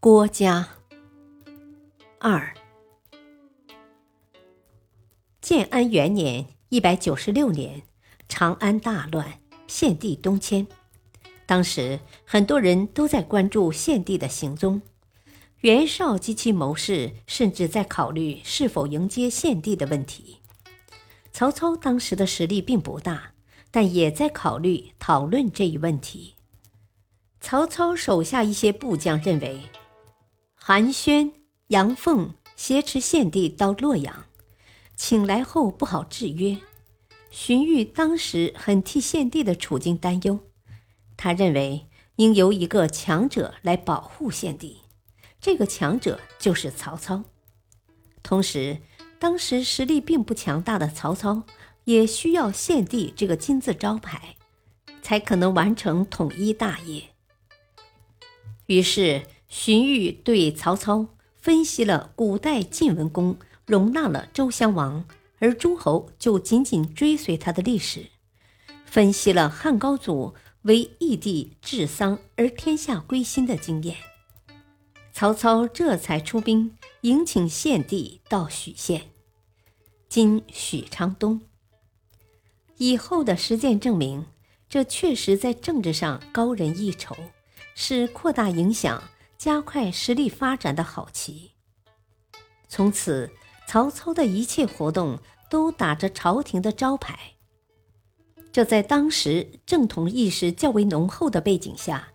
郭嘉二，建安元年（一百九十六年），长安大乱，献帝东迁。当时很多人都在关注献帝的行踪，袁绍及其谋士甚至在考虑是否迎接献帝的问题。曹操当时的实力并不大，但也在考虑讨论这一问题。曹操手下一些部将认为。韩宣、杨凤挟持献帝到洛阳，请来后不好制约。荀彧当时很替献帝的处境担忧，他认为应由一个强者来保护献帝，这个强者就是曹操。同时，当时实力并不强大的曹操也需要献帝这个金字招牌，才可能完成统一大业。于是。荀彧对曹操分析了古代晋文公容纳了周襄王，而诸侯就紧紧追随他的历史；分析了汉高祖为义帝治丧而天下归心的经验。曹操这才出兵迎请献帝到许县（今许昌东）。以后的实践证明，这确实在政治上高人一筹，是扩大影响。加快实力发展的好棋。从此，曹操的一切活动都打着朝廷的招牌。这在当时正统意识较为浓厚的背景下，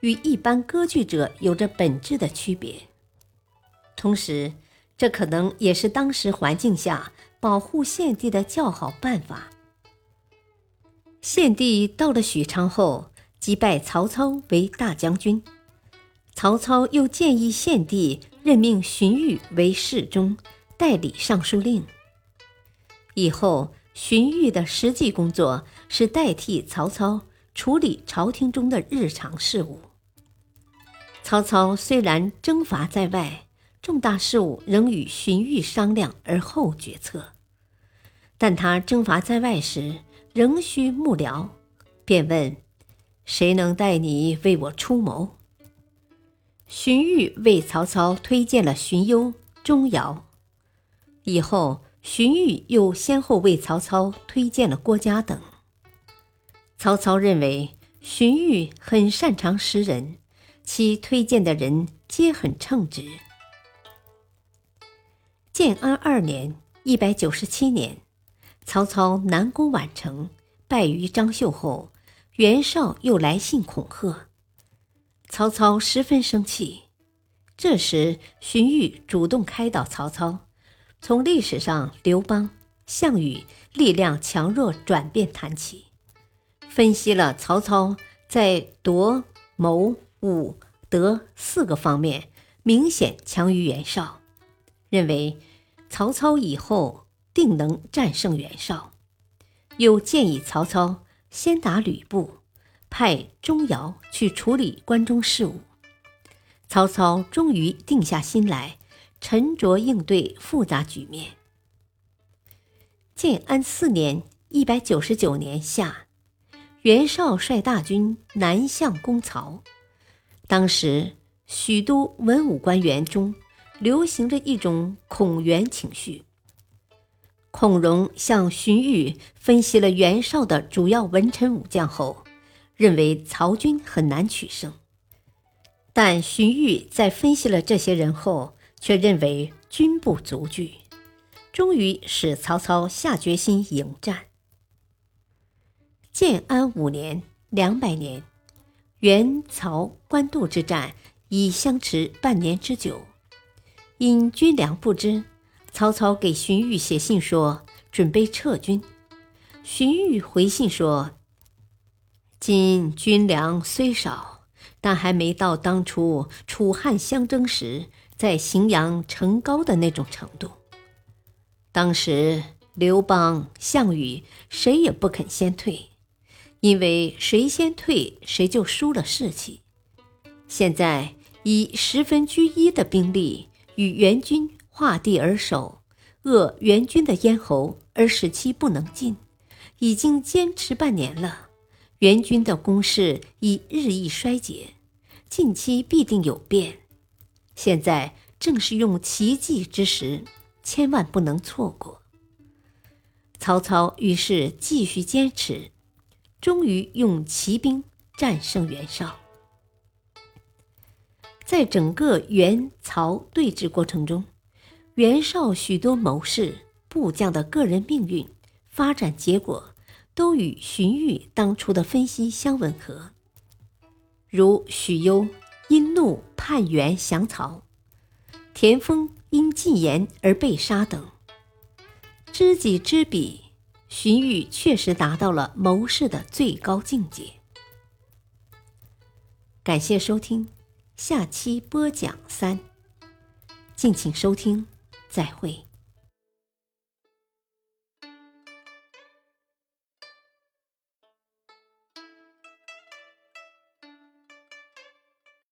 与一般割据者有着本质的区别。同时，这可能也是当时环境下保护献帝的较好办法。献帝到了许昌后，即拜曹操为大将军。曹操又建议献帝任命荀彧为侍中，代理尚书令。以后，荀彧的实际工作是代替曹操处理朝廷中的日常事务。曹操虽然征伐在外，重大事务仍与荀彧商量而后决策，但他征伐在外时仍需幕僚，便问：“谁能代你为我出谋？”荀彧为曹操推荐了荀攸、钟繇，以后荀彧又先后为曹操推荐了郭嘉等。曹操认为荀彧很擅长识人，其推荐的人皆很称职。建安二年（一百九十七年），曹操南攻宛城，败于张绣后，袁绍又来信恐吓。曹操十分生气，这时荀彧主动开导曹操，从历史上刘邦、项羽力量强弱转变谈起，分析了曹操在夺、谋、武、德四个方面明显强于袁绍，认为曹操以后定能战胜袁绍，又建议曹操先打吕布。派钟繇去处理关中事务，曹操终于定下心来，沉着应对复杂局面。建安四年（一百九十九年夏），袁绍率大军南向攻曹。当时许多文武官员中流行着一种恐袁情绪。孔融向荀彧分析了袁绍的主要文臣武将后。认为曹军很难取胜，但荀彧在分析了这些人后，却认为军不足惧，终于使曹操下决心迎战。建安五年（两百年），袁曹官渡之战已相持半年之久，因军粮不支，曹操给荀彧写信说准备撤军，荀彧回信说。今军粮虽少，但还没到当初楚汉相争时在荥阳城高的那种程度。当时刘邦、项羽谁也不肯先退，因为谁先退谁就输了士气。现在以十分居一的兵力与援军划地而守，扼援军的咽喉而使其不能进，已经坚持半年了。援军的攻势已日益衰竭，近期必定有变。现在正是用奇迹之时，千万不能错过。曹操于是继续坚持，终于用骑兵战胜袁绍。在整个袁曹对峙过程中，袁绍许多谋士、部将的个人命运发展结果。都与荀彧当初的分析相吻合，如许攸因怒叛袁降曹，田丰因进言而被杀等。知己知彼，荀彧确实达到了谋士的最高境界。感谢收听，下期播讲三，敬请收听，再会。